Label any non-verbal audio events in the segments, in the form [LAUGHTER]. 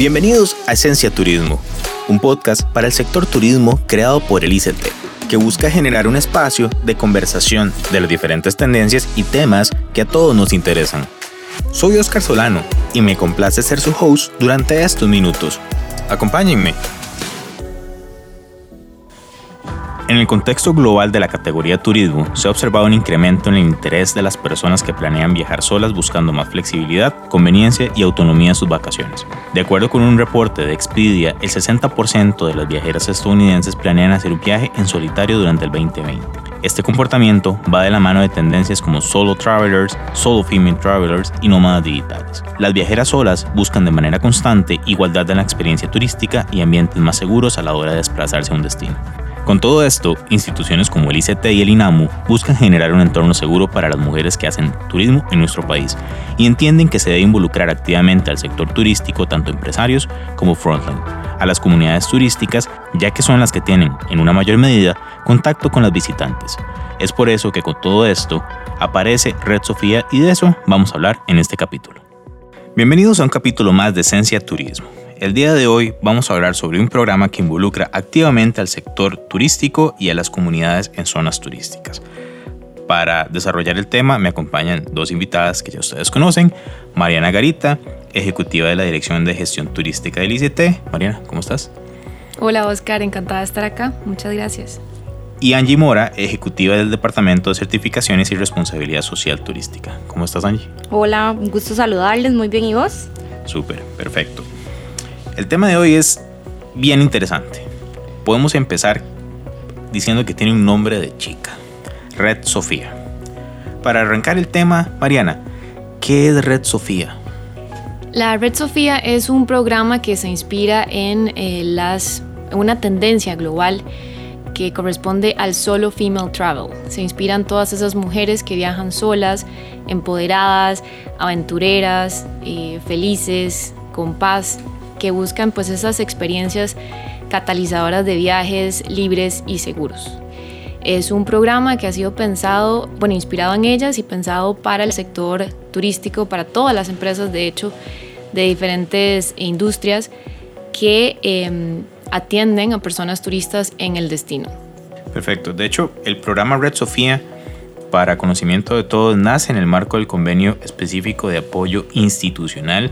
Bienvenidos a Esencia Turismo, un podcast para el sector turismo creado por el ICT, que busca generar un espacio de conversación de las diferentes tendencias y temas que a todos nos interesan. Soy Oscar Solano y me complace ser su host durante estos minutos. Acompáñenme. En el contexto global de la categoría turismo, se ha observado un incremento en el interés de las personas que planean viajar solas buscando más flexibilidad, conveniencia y autonomía en sus vacaciones. De acuerdo con un reporte de Expedia, el 60% de las viajeras estadounidenses planean hacer un viaje en solitario durante el 2020. Este comportamiento va de la mano de tendencias como solo travelers, solo female travelers y nómadas digitales. Las viajeras solas buscan de manera constante igualdad en la experiencia turística y ambientes más seguros a la hora de desplazarse a un destino. Con todo esto, instituciones como el ICT y el INAMU buscan generar un entorno seguro para las mujeres que hacen turismo en nuestro país y entienden que se debe involucrar activamente al sector turístico, tanto empresarios como frontline, a las comunidades turísticas, ya que son las que tienen, en una mayor medida, contacto con las visitantes. Es por eso que con todo esto aparece Red Sofía y de eso vamos a hablar en este capítulo. Bienvenidos a un capítulo más de Esencia Turismo el día de hoy vamos a hablar sobre un programa que involucra activamente al sector turístico y a las comunidades en zonas turísticas. Para desarrollar el tema me acompañan dos invitadas que ya ustedes conocen, Mariana Garita, ejecutiva de la Dirección de Gestión Turística del ICT. Mariana, ¿cómo estás? Hola Oscar, encantada de estar acá, muchas gracias. Y Angie Mora, ejecutiva del Departamento de Certificaciones y Responsabilidad Social Turística. ¿Cómo estás Angie? Hola, un gusto saludarles, muy bien, ¿y vos? Súper, perfecto. El tema de hoy es bien interesante. Podemos empezar diciendo que tiene un nombre de chica, Red Sofía. Para arrancar el tema, Mariana, ¿qué es Red Sofía? La Red Sofía es un programa que se inspira en eh, las, una tendencia global que corresponde al solo female travel. Se inspiran todas esas mujeres que viajan solas, empoderadas, aventureras, eh, felices, con paz que buscan pues esas experiencias catalizadoras de viajes libres y seguros. Es un programa que ha sido pensado, bueno, inspirado en ellas y pensado para el sector turístico, para todas las empresas, de hecho, de diferentes industrias que em, atienden a personas turistas en el destino. Perfecto. De hecho, el programa Red Sofía, para conocimiento de todos, nace en el marco del convenio específico de apoyo institucional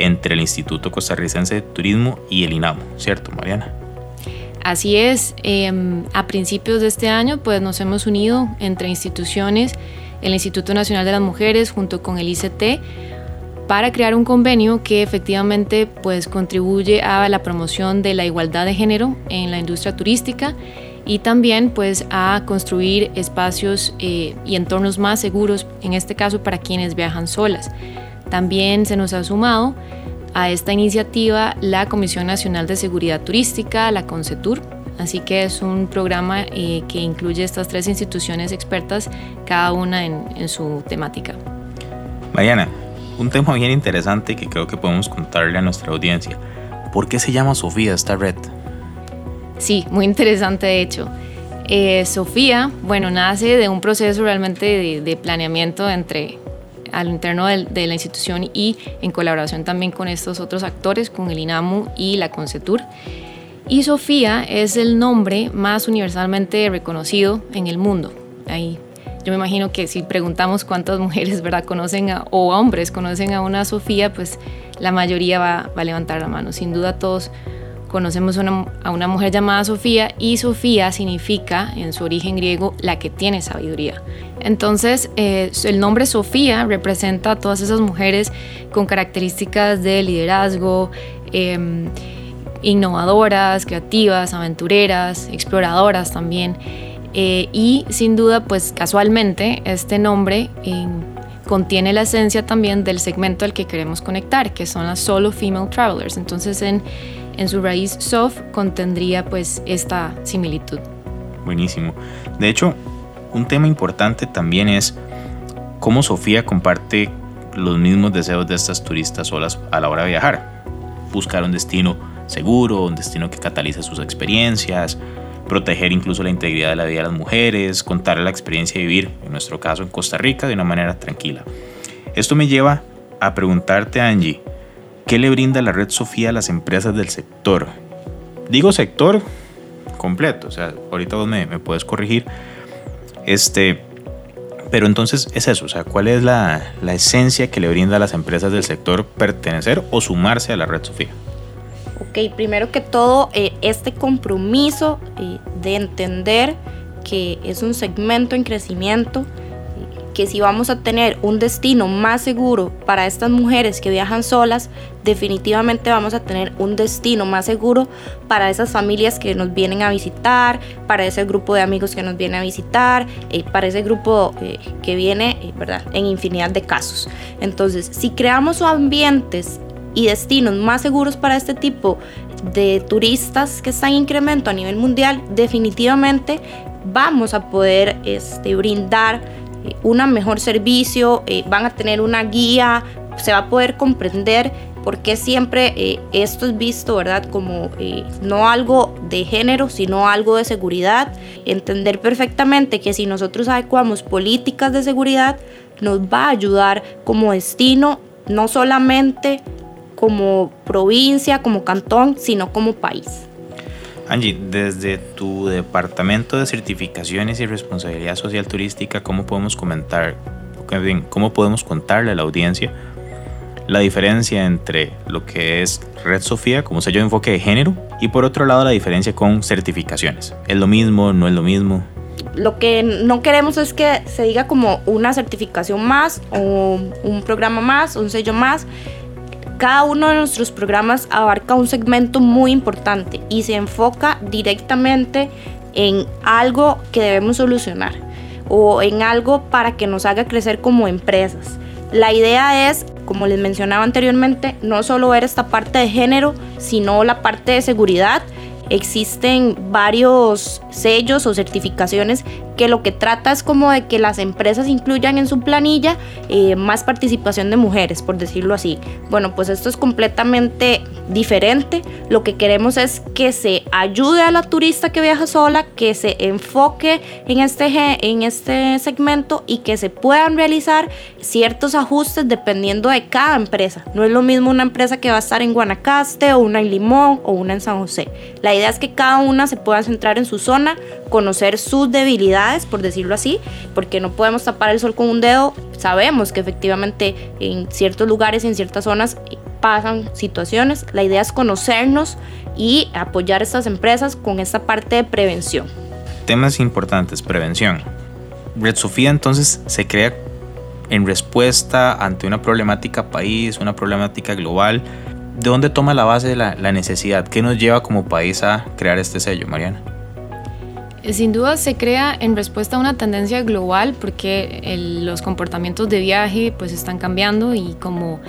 entre el Instituto Costarricense de Turismo y el INAMO, ¿cierto, Mariana? Así es, em, a principios de este año pues nos hemos unido entre instituciones, el Instituto Nacional de las Mujeres junto con el ICT para crear un convenio que efectivamente pues contribuye a la promoción de la igualdad de género en la industria turística y también pues a construir espacios eh, y entornos más seguros, en este caso para quienes viajan solas. También se nos ha sumado a esta iniciativa la Comisión Nacional de Seguridad Turística, la CONCETUR, así que es un programa eh, que incluye estas tres instituciones expertas, cada una en, su temática. Mariana, un tema bien interesante que creo que podemos contarle a nuestra audiencia. ¿Por qué se llama Sofía esta red? Sí, muy interesante de hecho. Eh, Sofía, bueno, nace de un proceso realmente de planeamiento entre al interno de, la institución y en colaboración también con estos otros actores, con el INAMU y la CONCETUR. Y Sofía es el nombre más universalmente reconocido en el mundo. Ahí yo me imagino que si preguntamos cuántas mujeres ¿verdad? conocen o hombres conocen a una Sofía, pues la mayoría va, va a levantar la mano. Sin duda todos conocemos a una mujer llamada Sofía y Sofía significa en su origen griego la que tiene sabiduría. Entonces eh, el nombre Sofía representa a todas esas mujeres con características de liderazgo, em, innovadoras, creativas, aventureras, exploradoras también. Eh, y sin duda, pues casualmente, este nombre em, contiene la esencia también del segmento al que queremos conectar, que son las solo female travelers. Entonces en en su raíz soft contendría pues esta similitud. Buenísimo. De hecho, un tema importante también es cómo Sofía comparte los mismos deseos de estas turistas solas a la hora de viajar. Buscar un destino seguro, un destino que catalice sus experiencias, proteger incluso la integridad de la vida de las mujeres, contarle la experiencia de vivir, en nuestro caso en Costa Rica, de una manera tranquila. Esto me lleva a preguntarte, Angie, ¿qué le brinda la red Sofía a las empresas del sector? Digo sector completo, o sea, ahorita vos me, puedes corregir. Este, pero entonces es eso, o sea, ¿cuál es la, la, esencia que le brinda a las empresas del sector pertenecer o sumarse a la red Sofía? Ok, primero que todo, eh, este compromiso eh, de entender que es un segmento en crecimiento, que si vamos a tener un destino más seguro para estas mujeres que viajan solas, definitivamente vamos a tener un destino más seguro para esas familias que nos vienen a visitar, para ese grupo de amigos que nos viene a visitar, eh, para ese grupo eh, que viene, eh, ¿verdad? En infinidad de casos. Entonces, si creamos ambientes y destinos más seguros para este tipo de turistas que están en incremento a nivel mundial, definitivamente vamos a poder este, brindar un mejor servicio, eh, van a tener una guía, se va a poder comprender por qué siempre eh, esto es visto, ¿verdad? Como eh, no algo de género, sino algo de seguridad. Entender perfectamente que si nosotros adecuamos políticas de seguridad, nos va a ayudar como destino, no solamente como provincia, como cantón, sino como país. Angie, desde tu departamento de certificaciones y responsabilidad social turística, ¿cómo podemos comentar, cómo podemos contarle a la audiencia la diferencia entre lo que es Red Sofía como sello de enfoque de género y por otro lado la diferencia con certificaciones? ¿Es lo mismo? ¿No es lo mismo? Lo que no queremos es que se diga como una certificación más o un programa más, un sello más cada uno de nuestros programas abarca un segmento muy importante y se enfoca directamente en algo que debemos solucionar o en algo para que nos haga crecer como empresas. La idea es, como les mencionaba anteriormente, no solo ver esta parte de género, sino la parte de seguridad. Existen varios sellos o certificaciones que lo que trata es como de que las empresas incluyan en su planilla eh, más participación de mujeres, por decirlo así. Bueno, pues esto es completamente diferente. Lo que queremos es que se ayude a la turista que viaja sola, que se enfoque en este, en este segmento y que se puedan realizar ciertos ajustes dependiendo de cada empresa. No es lo mismo una empresa que va a estar en Guanacaste o una en Limón o una en San José. La idea es que cada una se pueda centrar en su zona, conocer sus debilidades, por decirlo así, porque no podemos tapar el sol con un dedo. Sabemos que efectivamente en ciertos lugares, en ciertas zonas pasan situaciones. La idea es conocernos y apoyar a estas empresas con esta parte de prevención. Temas importantes, prevención. Red Sofía entonces se crea en respuesta ante una problemática país, una problemática global. ¿De dónde toma la base la, la necesidad? ¿Qué nos lleva como país a crear este sello, Mariana? Sin duda se crea en respuesta a una tendencia global porque los comportamientos de viaje pues están cambiando y como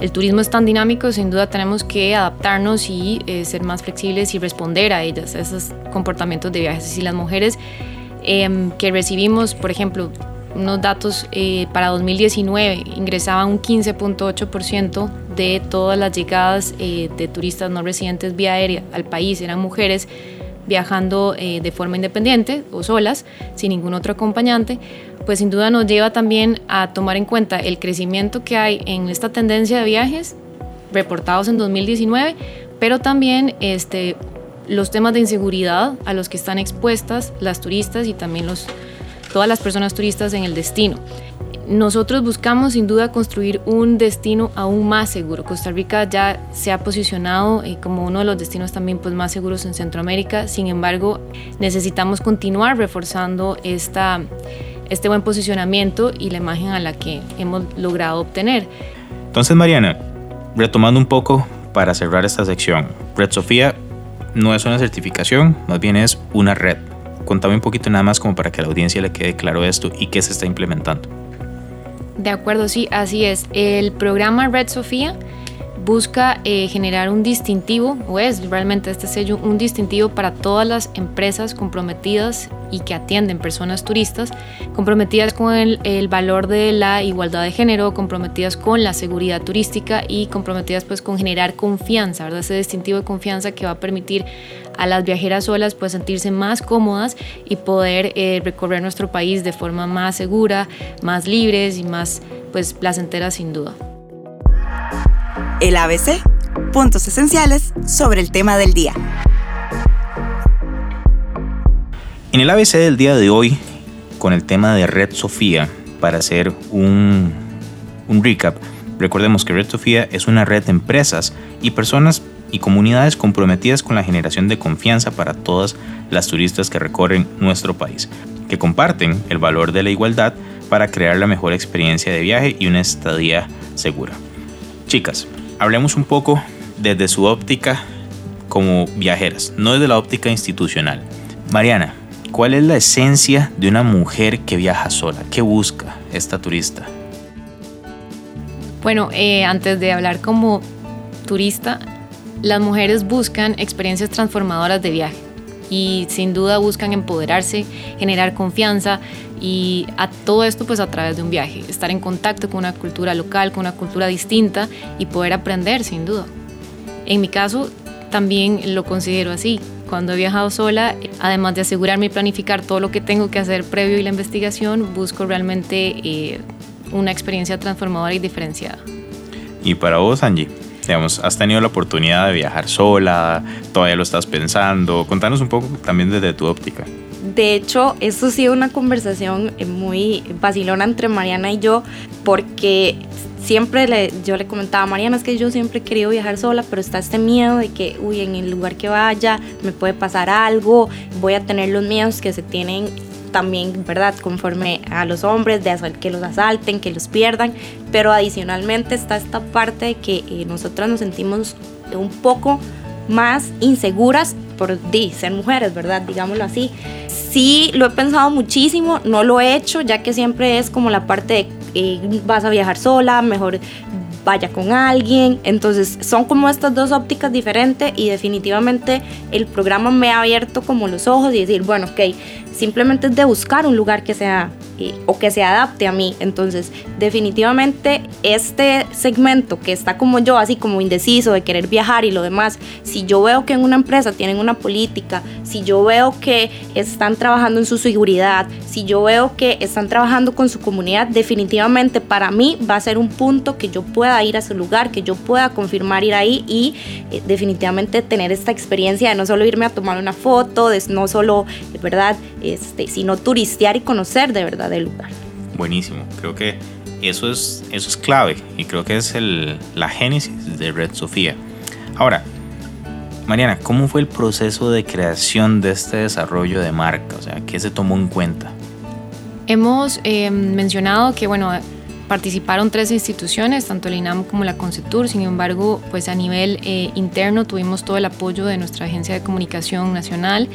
el turismo es tan dinámico, sin duda tenemos que adaptarnos y eh, ser más flexibles y responder a ellas, a esos comportamientos de viaje. Si las mujeres em, que recibimos, por ejemplo, unos datos eh, para 2019 ingresaban un 15.8% de todas las llegadas eh, de turistas no residentes vía aérea al país, eran mujeres viajando eh, de forma independiente o solas, sin ningún otro acompañante, pues sin duda nos lleva también a tomar en cuenta el crecimiento que hay en esta tendencia de viajes reportados en 2019, pero también este, los temas de inseguridad a los que están expuestas las turistas y también los, todas las personas turistas en el destino. Nosotros buscamos sin duda construir un destino aún más seguro. Costa Rica ya se ha posicionado eh, como uno de los destinos también pues, más seguros en Centroamérica. Sin embargo, necesitamos continuar reforzando esta, este buen posicionamiento y la imagen a la que hemos logrado obtener. Entonces, Mariana, retomando un poco para cerrar esta sección, Red Sofía no es una certificación, más bien es una red. Contame un poquito nada más como para que a la audiencia le quede claro esto y qué se está implementando. De acuerdo, sí, así es. El programa Red Sofía busca eh, generar un distintivo, o es realmente este sello, un distintivo para todas las empresas comprometidas y que atienden personas turistas, comprometidas con el, valor de la igualdad de género, comprometidas con la seguridad turística y comprometidas pues con generar confianza, ¿verdad? Ese distintivo de confianza que va a permitir a las viajeras solas pues sentirse más cómodas y poder eh, recorrer nuestro país de forma más segura, más libres y más pues placenteras sin duda. El ABC, puntos esenciales sobre el tema del día. En el ABC del día de hoy, con el tema de Red Sofía, para hacer un, un recap, recordemos que Red Sofía es una red de empresas y personas y comunidades comprometidas con la generación de confianza para todas las turistas que recorren nuestro país, que comparten el valor de la igualdad para crear la mejor experiencia de viaje y una estadía segura. Chicas, hablemos un poco desde su óptica como viajeras, no desde la óptica institucional. Mariana, ¿cuál es la esencia de una mujer que viaja sola? ¿Qué busca esta turista? Bueno, eh, antes de hablar como turista, las mujeres buscan experiencias transformadoras de viaje y sin duda buscan empoderarse, generar confianza y a todo esto pues a través de un viaje, estar en contacto con una cultura local, con una cultura distinta y poder aprender sin duda. En mi caso también lo considero así. Cuando he viajado sola, además de asegurarme y planificar todo lo que tengo que hacer previo y la investigación, busco realmente eh, una experiencia transformadora y diferenciada. ¿Y para vos, Angie? Digamos, has tenido la oportunidad de viajar sola, todavía lo estás pensando. Contanos un poco también desde tu óptica. De hecho, esto ha sido una conversación eh, muy vacilona entre Mariana y yo, porque siempre le, yo le comentaba a Mariana, es que yo siempre he querido viajar sola, pero está este miedo de que, uy, en el lugar que vaya me puede pasar algo, voy a tener los miedos que se tienen también, ¿verdad? Conforme a los hombres, de que los asalten, que los pierdan, pero adicionalmente está esta parte de que eh, nosotras nos sentimos un poco más inseguras por ser mujeres, ¿verdad? Digámoslo así. Sí, lo he pensado muchísimo, no lo he hecho, ya que siempre es como la parte de eh, vas a viajar sola, mejor vaya con alguien. Entonces son como estas dos ópticas diferentes y definitivamente el programa me ha abierto como los ojos y decir, bueno, ok, simplemente es de buscar un lugar que sea o que se adapte a mí. Entonces, definitivamente este segmento que está como yo, así como indeciso de querer viajar y lo demás, si yo veo que en una empresa tienen una política, si yo veo que están trabajando en su seguridad, si yo veo que están trabajando con su comunidad, definitivamente para mí va a ser un punto que yo pueda ir a ese lugar, que yo pueda confirmar ir ahí y eh, definitivamente tener esta experiencia de no solo irme a tomar una foto, de no solo, ¿verdad? Este, sino turistear y conocer de verdad el lugar. Buenísimo, creo que eso es, eso es clave y creo que es el, la génesis de Red Sofía. Ahora, Mariana, ¿cómo fue el proceso de creación de este desarrollo de marca? O sea, ¿qué se tomó en cuenta? Hemos eh, mencionado que, bueno, participaron tres instituciones, tanto el INAM como la Concetur, sin embargo, pues a nivel eh, interno tuvimos todo el apoyo de nuestra Agencia de Comunicación Nacional.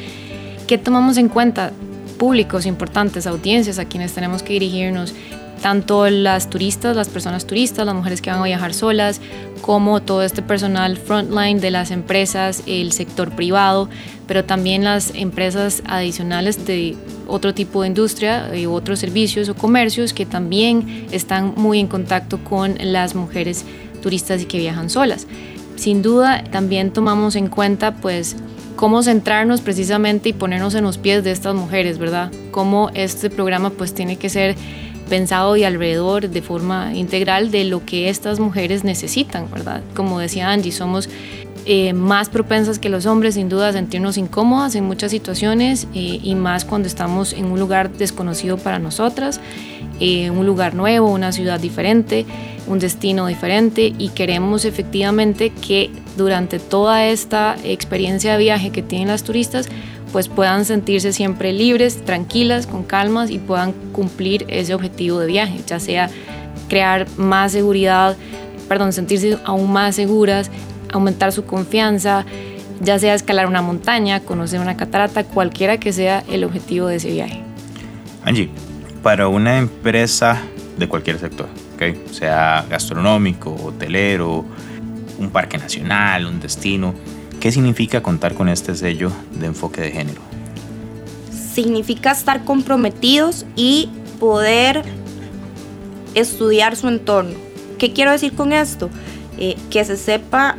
¿Qué tomamos en cuenta? Públicos importantes, audiencias a quienes tenemos que dirigirnos, tanto las turistas, las personas turistas, las mujeres que van a viajar solas, como todo este personal frontline de las empresas, el sector privado, pero también las empresas adicionales de otro tipo de industria y otros servicios o comercios que también están muy en contacto con las mujeres turistas y que viajan solas. Sin duda, también tomamos en cuenta pues cómo centrarnos precisamente y ponernos en los pies de estas mujeres, ¿verdad? Cómo este programa pues tiene que ser pensado y alrededor de forma integral de lo que estas mujeres necesitan, ¿verdad? Como decía Angie, somos eh, más propensas que los hombres, sin duda, a sentirnos incómodas en muchas situaciones eh, y más cuando estamos en un lugar desconocido para nosotras, eh, un lugar nuevo, una ciudad diferente, un destino diferente y queremos efectivamente que durante toda esta experiencia de viaje que tienen las turistas, pues puedan sentirse siempre libres, tranquilas, con calmas y puedan cumplir ese objetivo de viaje, ya sea crear más seguridad, perdón, sentirse aún más seguras, aumentar su confianza, ya sea escalar una montaña, conocer una catarata, cualquiera que sea el objetivo de ese viaje. Angie, para una empresa de cualquier sector, ¿okay? sea gastronómico, hotelero, un parque nacional, un destino, ¿qué significa contar con este sello de enfoque de género? Significa estar comprometidos y poder estudiar su entorno. ¿Qué quiero decir con esto? Eh, que se sepa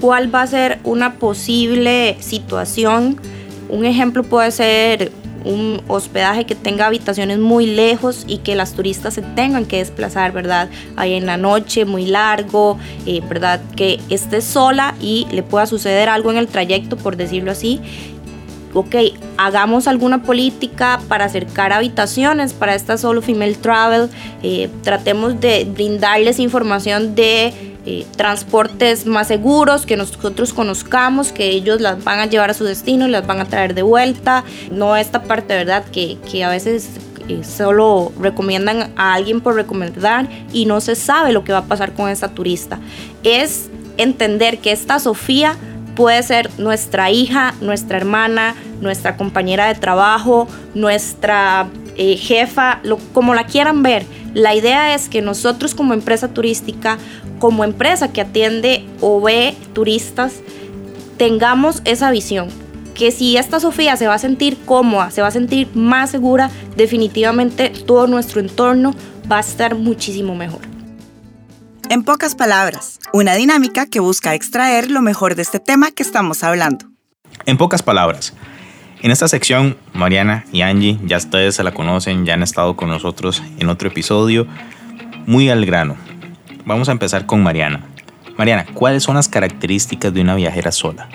cuál va a ser una posible situación. Un ejemplo puede ser un hospedaje que tenga habitaciones muy lejos y que las turistas se tengan que desplazar, ¿verdad? Ahí en la noche, muy largo, eh, ¿verdad? Que esté sola y le pueda suceder algo en el trayecto, por decirlo así. Ok, hagamos alguna política para acercar habitaciones para esta solo female travel, eh, tratemos de brindarles información de eh, transportes más seguros, que nosotros conozcamos, que ellos las van a llevar a su destino las van a traer de vuelta. No esta parte, ¿verdad? Que, que a veces eh, solo recomiendan a alguien por recomendar y no se sabe lo que va a pasar con esta turista. Es entender que esta Sofía puede ser nuestra hija, nuestra hermana, nuestra compañera de trabajo, nuestra eh, jefa, como la quieran ver. La idea es que nosotros como empresa turística como empresa que atiende o ve turistas, tengamos esa visión. Que si esta Sofía se va a sentir cómoda, se va a sentir más segura, definitivamente todo nuestro entorno va a estar muchísimo mejor. En pocas palabras, una dinámica que busca extraer lo mejor de este tema que estamos hablando. En pocas palabras, en esta sección, Mariana y Angie, ya ustedes se la conocen, ya han estado con nosotros en otro episodio, muy al grano, Vamos a empezar con Mariana. Mariana, ¿cuáles son las características de una viajera sola?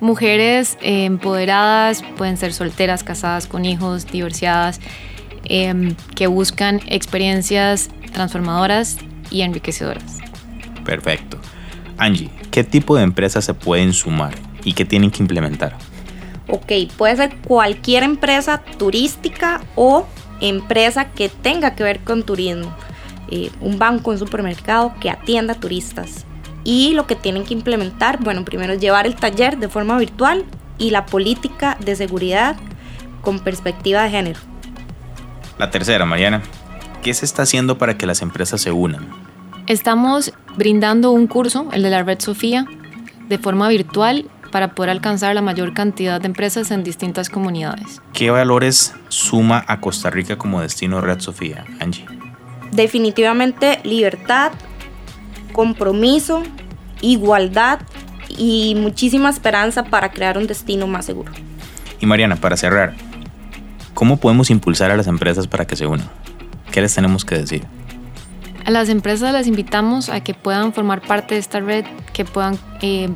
Mujeres eh, empoderadas, pueden ser solteras, casadas con hijos, divorciadas, em, que buscan experiencias transformadoras y enriquecedoras. Perfecto. Angie, ¿qué tipo de empresas se pueden sumar y qué tienen que implementar? Ok, puede ser cualquier empresa turística o empresa que tenga que ver con turismo. Eh, un banco, un supermercado que atienda turistas. Y lo que tienen que implementar, bueno, primero es llevar el taller de forma virtual y la política de seguridad con perspectiva de género. La tercera, Mariana, ¿qué se está haciendo para que las empresas se unan? Estamos brindando un curso, el de la Red Sofía, de forma virtual para poder alcanzar la mayor cantidad de empresas en distintas comunidades. ¿Qué valores suma a Costa Rica como destino Red Sofía, Angie? definitivamente libertad, compromiso, igualdad y muchísima esperanza para crear un destino más seguro. Y Mariana, para cerrar, ¿cómo podemos impulsar a las empresas para que se unan? ¿Qué les tenemos que decir? A las empresas las invitamos a que puedan formar parte de esta red, que puedan eh,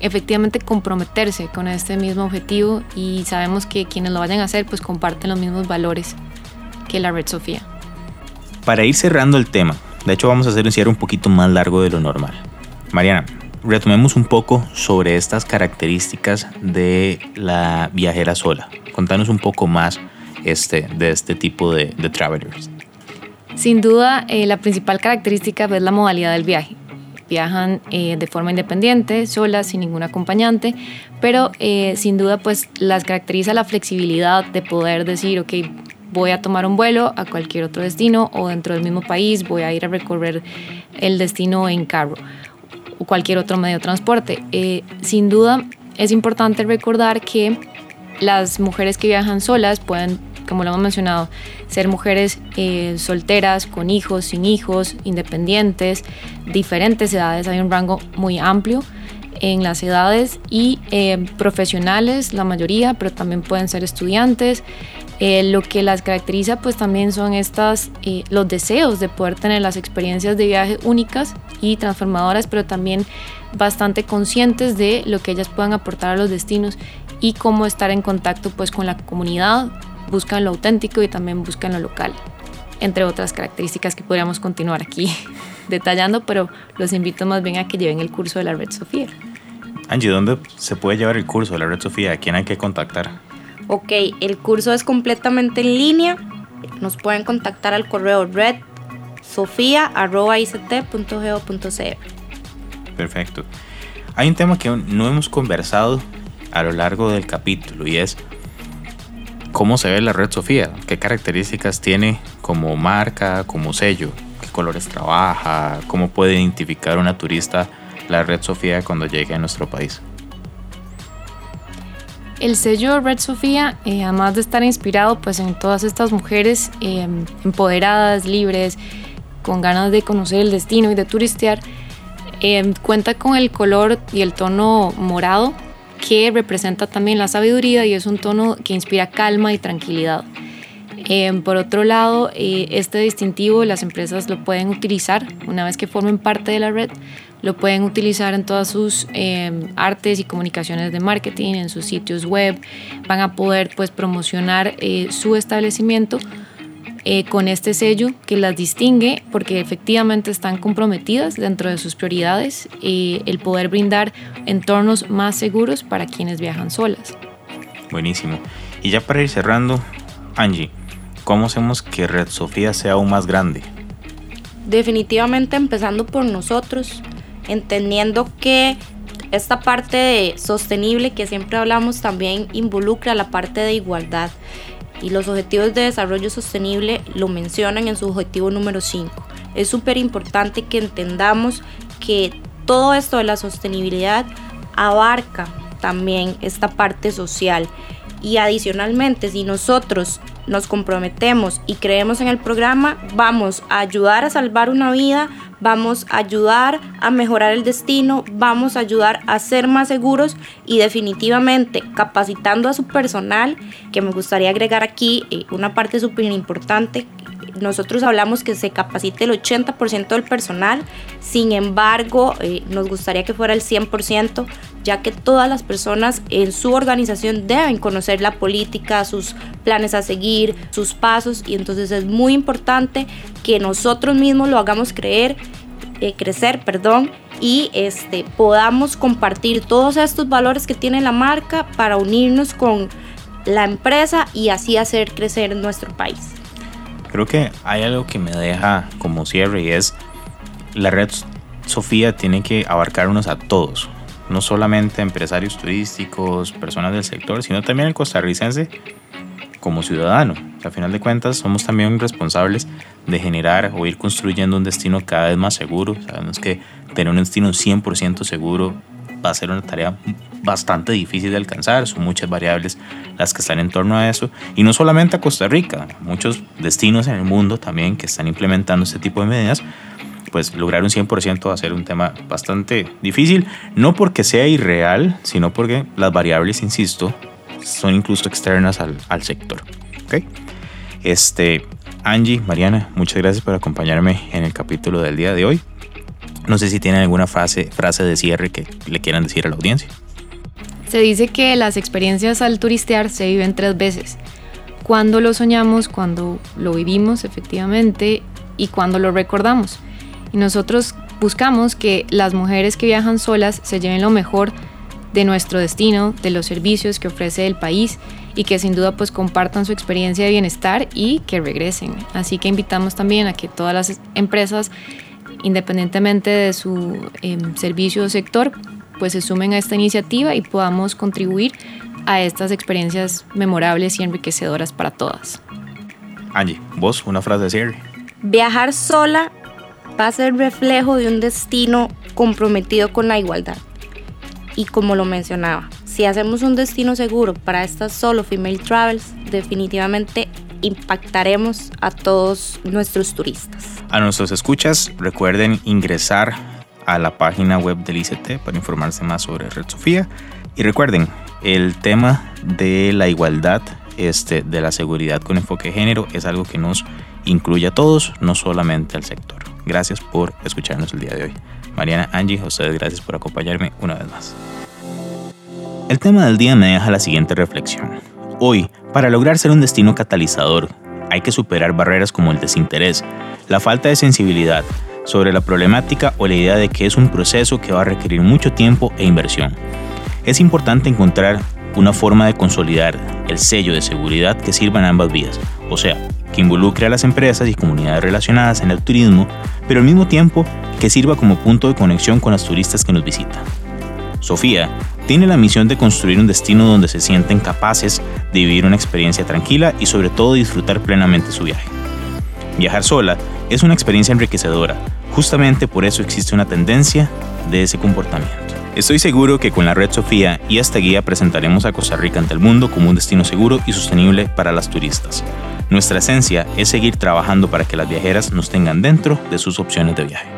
efectivamente comprometerse con este mismo objetivo y sabemos que quienes lo vayan a hacer pues comparten los mismos valores que la red Sofía. Para ir cerrando el tema, de hecho vamos a hacer un cierre un poquito más largo de lo normal. Mariana, retomemos un poco sobre estas características de la viajera sola. Contanos un poco más este, de este tipo de, travelers. Sin duda, eh, la principal característica es la modalidad del viaje. Viajan eh, de forma independiente, solas, sin ningún acompañante, pero eh, sin duda pues las caracteriza la flexibilidad de poder decir, ok, voy a tomar un vuelo a cualquier otro destino o dentro del mismo país voy a ir a recorrer el destino en carro o cualquier otro medio de transporte. Eh, sin duda es importante recordar que las mujeres que viajan solas pueden, como lo hemos mencionado, ser mujeres eh, solteras, con hijos, sin hijos, independientes, diferentes edades, hay un rango muy amplio en las edades y eh, profesionales, la mayoría, pero también pueden ser estudiantes, eh, lo que las caracteriza pues también son estas, eh, los deseos de poder tener las experiencias de viaje únicas y transformadoras, pero también bastante conscientes de lo que ellas puedan aportar a los destinos y cómo estar en contacto pues con la comunidad, buscan lo auténtico y también buscan lo local, entre otras características que podríamos continuar aquí [LAUGHS] detallando, pero los invito más bien a que lleven el curso de la Red Sofía. Angie, ¿dónde se puede llevar el curso de la Red Sofía? ¿A quién hay que contactar? ok, el curso es completamente en línea, nos pueden contactar al correo redsofia.ict.go.cr. Perfecto. Hay un tema que no hemos conversado a lo largo del capítulo y es cómo se ve la red Sofía, qué características tiene como marca, como sello, qué colores trabaja, cómo puede identificar una turista la red Sofía cuando llegue a nuestro país. El sello Red Sofía, eh, además de estar inspirado pues, en todas estas mujeres em, empoderadas, libres, con ganas de conocer el destino y de turistear, em, cuenta con el color y el tono morado que representa también la sabiduría y es un tono que inspira calma y tranquilidad. Em, por otro lado, eh, este distintivo las empresas lo pueden utilizar una vez que formen parte de la red, lo pueden utilizar en todas sus em, artes y comunicaciones de marketing, en sus sitios web, van a poder pues promocionar eh, su establecimiento eh, con este sello que las distingue porque efectivamente están comprometidas dentro de sus prioridades el poder brindar entornos más seguros para quienes viajan solas. Buenísimo. Y ya para ir cerrando, Angie, ¿cómo hacemos que Red Sofía sea aún más grande? Definitivamente empezando por nosotros, entendiendo que esta parte de sostenible que siempre hablamos también involucra la parte de igualdad y los objetivos de desarrollo sostenible lo mencionan en su objetivo número 5. Es súper importante que entendamos que todo esto de la sostenibilidad abarca también esta parte social y adicionalmente si nosotros nos comprometemos y creemos en el programa, vamos a ayudar a salvar una vida, vamos a ayudar a mejorar el destino, vamos a ayudar a ser más seguros y definitivamente capacitando a su personal, que me gustaría agregar aquí eh, una parte súper importante nosotros hablamos que se capacite el 80% del personal, sin embargo, eh, nos gustaría que fuera el 100%, ya que todas las personas en su organización deben conocer la política, sus planes a seguir, sus pasos, y entonces es muy importante que nosotros mismos lo hagamos creer, eh, crecer, perdón, y este, podamos compartir todos estos valores que tiene la marca para unirnos con la empresa y así hacer crecer nuestro país. Creo que hay algo que me deja como cierre y es la red Sofía tiene que abarcarnos a todos, no solamente empresarios turísticos, personas del sector, sino también el costarricense como ciudadano. A final de cuentas, somos también responsables de generar o ir construyendo un destino cada vez más seguro. Sabemos que tener un destino 100% seguro va a ser una tarea bastante difícil de alcanzar, son muchas variables las que están en torno a eso, y no solamente a Costa Rica, muchos destinos en el mundo también que están implementando este tipo de medidas, pues lograr un 100% va a ser un tema bastante difícil, no porque sea irreal, sino porque las variables, insisto, son incluso externas al, al sector. ¿okay? Este, Angie, Mariana, muchas gracias por acompañarme en el capítulo del día de hoy. No sé si tienen alguna frase, frase de cierre que le quieran decir a la audiencia. Se dice que las experiencias al turistear se viven tres veces. Cuando lo soñamos, cuando lo vivimos efectivamente y cuando lo recordamos. Y nosotros buscamos que las mujeres que viajan solas se lleven lo mejor de nuestro destino, de los servicios que ofrece el país y que sin duda pues compartan su experiencia de bienestar y que regresen. Así que invitamos también a que todas las empresas, independientemente de su em, servicio o sector, pues se sumen a esta iniciativa y podamos contribuir a estas experiencias memorables y enriquecedoras para todas. Angie, vos, una frase de cierre. Viajar sola va a ser reflejo de un destino comprometido con la igualdad. Y como lo mencionaba, si hacemos un destino seguro para estas solo female travels, definitivamente impactaremos a todos nuestros turistas. A nuestros escuchas, recuerden ingresar a la página web del ICT para informarse más sobre Red Sofía. Y recuerden, el tema de la igualdad, este, de la seguridad con enfoque de género, es algo que nos incluye a todos, no solamente al sector. Gracias por escucharnos el día de hoy. Mariana, Angie, a ustedes gracias por acompañarme una vez más. El tema del día me deja la siguiente reflexión. Hoy, para lograr ser un destino catalizador, hay que superar barreras como el desinterés, la falta de sensibilidad, sobre la problemática o la idea de que es un proceso que va a requerir mucho tiempo e inversión. Es importante encontrar una forma de consolidar el sello de seguridad que sirva en ambas vías, o sea, que involucre a las empresas y comunidades relacionadas en el turismo, pero al mismo tiempo que sirva como punto de conexión con las turistas que nos visitan. Sofía tiene la misión de construir un destino donde se sienten capaces de vivir una experiencia tranquila y sobre todo disfrutar plenamente su viaje. Viajar sola es una experiencia enriquecedora, Justamente por eso existe una tendencia de ese comportamiento. Estoy seguro que con la red Sofía y esta guía presentaremos a Costa Rica ante el mundo como un destino seguro y sostenible para las turistas. Nuestra esencia es seguir trabajando para que las viajeras nos tengan dentro de sus opciones de viaje.